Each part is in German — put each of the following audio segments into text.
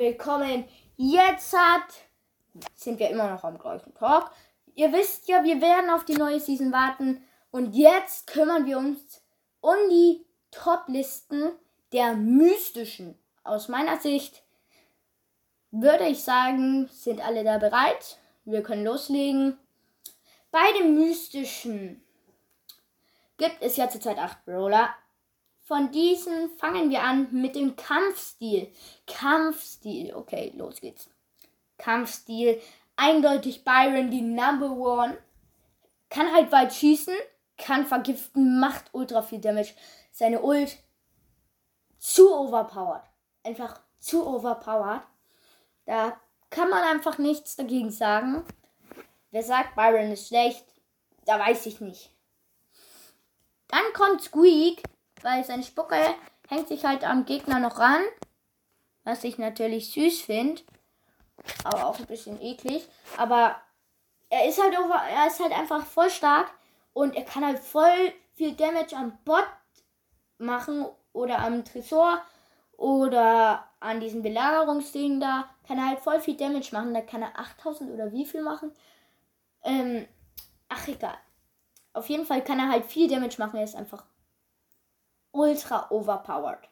Willkommen. Jetzt hat sind wir immer noch am gleichen Talk. Ihr wisst ja, wir werden auf die neue Season warten und jetzt kümmern wir uns um die Top-Listen der mystischen. Aus meiner Sicht würde ich sagen, sind alle da bereit. Wir können loslegen. Bei den mystischen gibt es ja zurzeit acht Brawler. Von diesen fangen wir an mit dem Kampfstil. Kampfstil. Okay, los geht's. Kampfstil. Eindeutig Byron die Number One. Kann halt weit schießen, kann vergiften, macht ultra viel Damage. Seine Ult zu overpowered. Einfach zu overpowered. Da kann man einfach nichts dagegen sagen. Wer sagt, Byron ist schlecht, da weiß ich nicht. Dann kommt Squeak weil seine Spucke hängt sich halt am Gegner noch ran. Was ich natürlich süß finde. Aber auch ein bisschen eklig. Aber er ist halt over, er ist halt einfach voll stark und er kann halt voll viel Damage am Bot machen oder am Tresor oder an diesen Belagerungsdingen da. Kann er halt voll viel Damage machen. Da kann er 8000 oder wie viel machen. Ähm, ach egal. Auf jeden Fall kann er halt viel Damage machen. Er ist einfach ultra overpowered.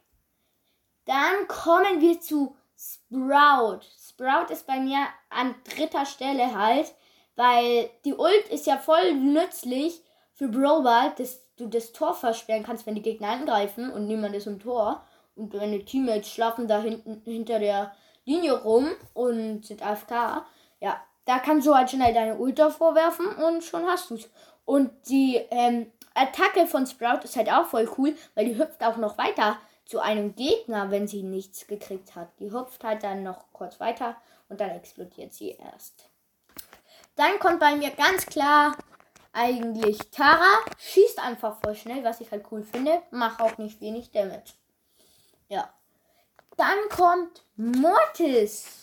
Dann kommen wir zu Sprout. Sprout ist bei mir an dritter Stelle halt, weil die Ult ist ja voll nützlich für Brawl dass du das Tor versperren kannst, wenn die Gegner angreifen und niemand ist im Tor. Und deine Teammates schlafen da hinten hinter der Linie rum und sind AFK. Ja, da kannst du halt schnell deine Ult vorwerfen und schon hast du's. Und die ähm, Attacke von Sprout ist halt auch voll cool, weil die hüpft auch noch weiter zu einem Gegner, wenn sie nichts gekriegt hat. Die hüpft halt dann noch kurz weiter und dann explodiert sie erst. Dann kommt bei mir ganz klar eigentlich Tara. Schießt einfach voll schnell, was ich halt cool finde. Macht auch nicht wenig Damage. Ja. Dann kommt Mortis.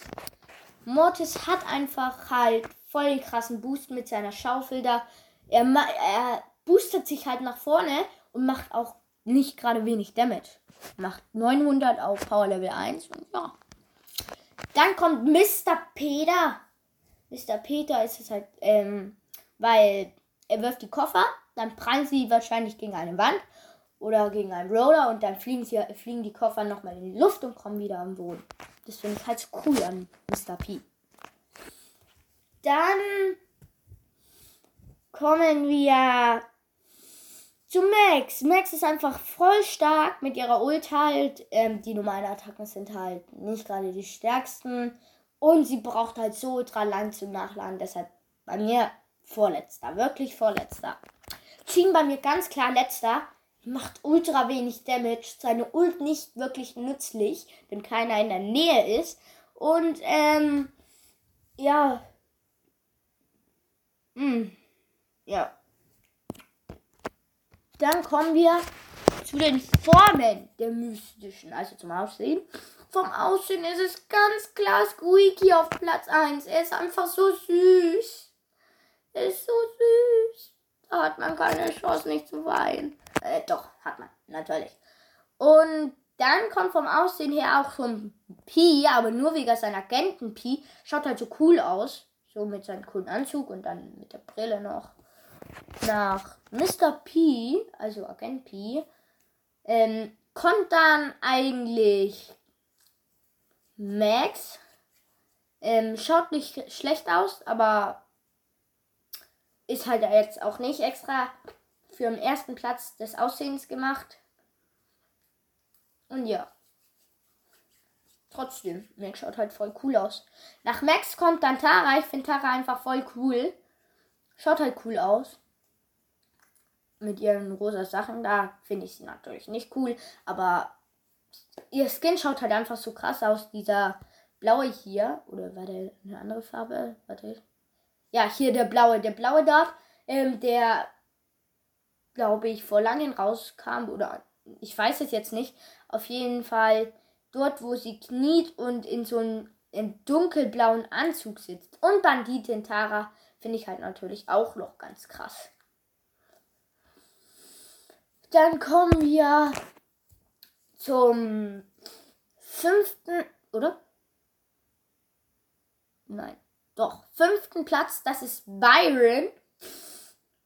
Mortis hat einfach halt voll den krassen Boost mit seiner Schaufel da. Er, er boostet sich halt nach vorne und macht auch nicht gerade wenig Damage. Macht 900 auf Power Level 1 und ja. Dann kommt Mr. Peter. Mr. Peter ist es halt, ähm, weil er wirft die Koffer, dann prallen sie wahrscheinlich gegen eine Wand oder gegen einen Roller und dann fliegen, sie, fliegen die Koffer nochmal in die Luft und kommen wieder am Boden. Das finde ich halt so cool an Mr. P. Dann kommen wir zu Max. Max ist einfach voll stark mit ihrer Ult halt. Ähm, die normalen Attacken sind halt nicht gerade die stärksten. Und sie braucht halt so ultra lang zum Nachladen. Deshalb bei mir vorletzter. Wirklich vorletzter. Team bei mir ganz klar letzter. Macht ultra wenig Damage. Seine Ult nicht wirklich nützlich, wenn keiner in der Nähe ist. Und ähm, ja. Hm. Ja. Dann kommen wir zu den Formen der mystischen, also zum Aussehen. Vom Aussehen ist es ganz klar Squeaky auf Platz 1. Er ist einfach so süß. Er ist so süß. Da hat man keine Chance, nicht zu weinen. Äh, doch, hat man, natürlich. Und dann kommt vom Aussehen her auch schon Pi, aber nur wegen seinem Agenten Pi. Schaut halt so cool aus. So mit seinem coolen Anzug und dann mit der Brille noch nach Mr. P, also Agent P, ähm, kommt dann eigentlich Max. Ähm, schaut nicht schlecht aus, aber ist halt jetzt auch nicht extra für den ersten Platz des Aussehens gemacht. Und ja. Trotzdem, Max schaut halt voll cool aus. Nach Max kommt dann Tara. Ich finde Tara einfach voll cool. Schaut halt cool aus. Mit ihren rosa Sachen da finde ich sie natürlich nicht cool. Aber ihr Skin schaut halt einfach so krass aus. Dieser blaue hier. Oder war der eine andere Farbe? Warte. Ja, hier der blaue. Der blaue dort. Ähm, der glaube ich vor langem rauskam. Oder ich weiß es jetzt nicht. Auf jeden Fall dort, wo sie kniet und in so einem dunkelblauen Anzug sitzt. Und Banditin Tara Finde ich halt natürlich auch noch ganz krass. Dann kommen wir zum fünften, oder? nein, doch, fünften Platz, das ist Byron.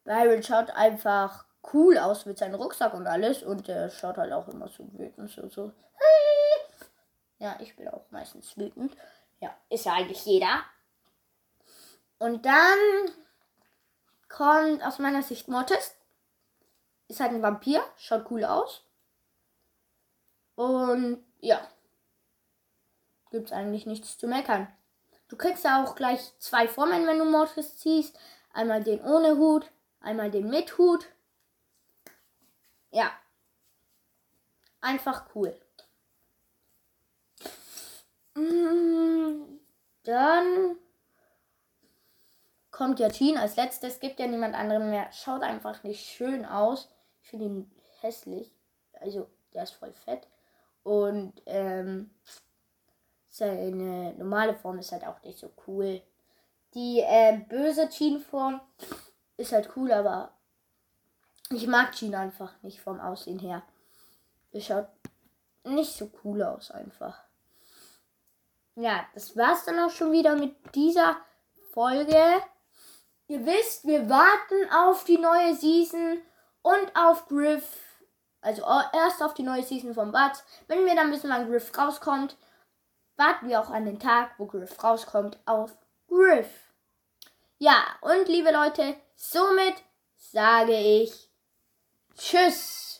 Byron schaut einfach cool aus mit seinem Rucksack und alles und er schaut halt auch immer so wütend, so, so. Ja, ich bin auch meistens wütend. Ja, ist ja eigentlich jeder. Und dann kommt aus meiner Sicht Mortis. Ist halt ein Vampir, schaut cool aus. Und ja, gibt's eigentlich nichts zu meckern. Du kriegst ja auch gleich zwei Formen, wenn du Mortis ziehst. Einmal den ohne Hut, einmal den mit Hut. Ja. Einfach cool. Mm, dann kommt ja Jean als letztes. Gibt ja niemand anderen mehr. Schaut einfach nicht schön aus. Finde ihn hässlich. Also, der ist voll fett. Und ähm, seine normale Form ist halt auch nicht so cool. Die äh, böse Jean-Form ist halt cool, aber ich mag Jean einfach nicht vom Aussehen her. Es schaut nicht so cool aus einfach. Ja, das war's dann auch schon wieder mit dieser Folge. Ihr wisst, wir warten auf die neue Season und auf Griff. Also erst auf die neue Season von Bud. Wenn wir dann wissen, wann Griff rauskommt, warten wir auch an den Tag, wo Griff rauskommt, auf Griff. Ja, und liebe Leute, somit sage ich Tschüss.